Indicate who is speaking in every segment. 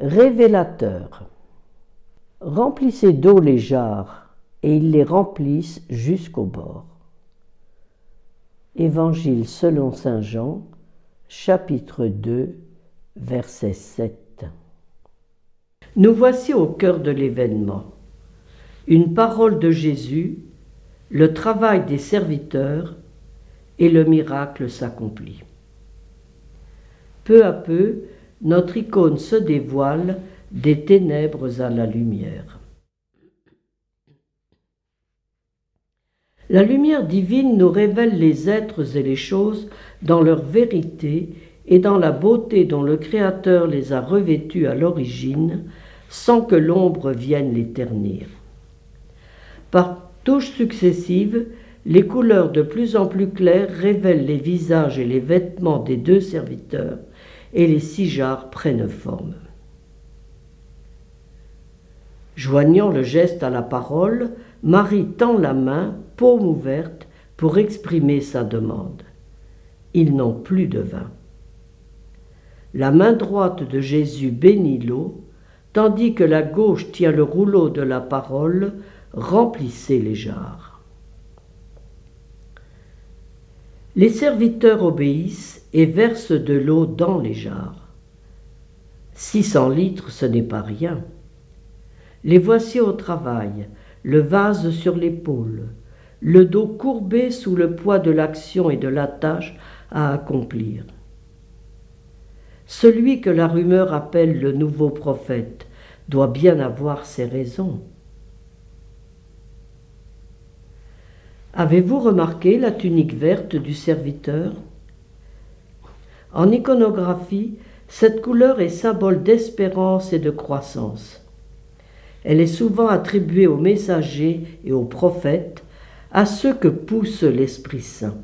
Speaker 1: Révélateur. Remplissez d'eau les jarres, et ils les remplissent jusqu'au bord. Évangile selon Saint Jean, chapitre 2, verset 7. Nous voici au cœur de l'événement. Une parole de Jésus, le travail des serviteurs et le miracle s'accomplit. Peu à peu, notre icône se dévoile des ténèbres à la lumière. La lumière divine nous révèle les êtres et les choses dans leur vérité et dans la beauté dont le Créateur les a revêtus à l'origine, sans que l'ombre vienne les ternir. Par touches successives, les couleurs de plus en plus claires révèlent les visages et les vêtements des deux serviteurs, et les six jarres prennent forme. Joignant le geste à la parole, Marie tend la main, paume ouverte, pour exprimer sa demande. Ils n'ont plus de vin. La main droite de Jésus bénit l'eau, tandis que la gauche tient le rouleau de la parole, remplissez les jarres. Les serviteurs obéissent et versent de l'eau dans les jarres. Six cents litres, ce n'est pas rien. Les voici au travail, le vase sur l'épaule, le dos courbé sous le poids de l'action et de la tâche à accomplir. Celui que la rumeur appelle le nouveau prophète doit bien avoir ses raisons. Avez-vous remarqué la tunique verte du serviteur? En iconographie, cette couleur est symbole d'espérance et de croissance. Elle est souvent attribuée aux messagers et aux prophètes, à ceux que pousse l'Esprit Saint.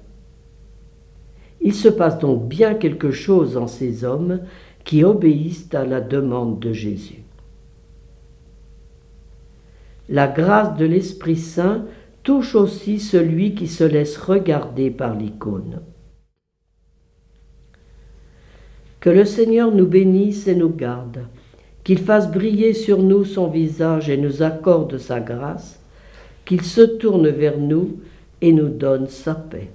Speaker 1: Il se passe donc bien quelque chose en ces hommes qui obéissent à la demande de Jésus. La grâce de l'Esprit Saint touche aussi celui qui se laisse regarder par l'icône. Que le Seigneur nous bénisse et nous garde, qu'il fasse briller sur nous son visage et nous accorde sa grâce, qu'il se tourne vers nous et nous donne sa paix.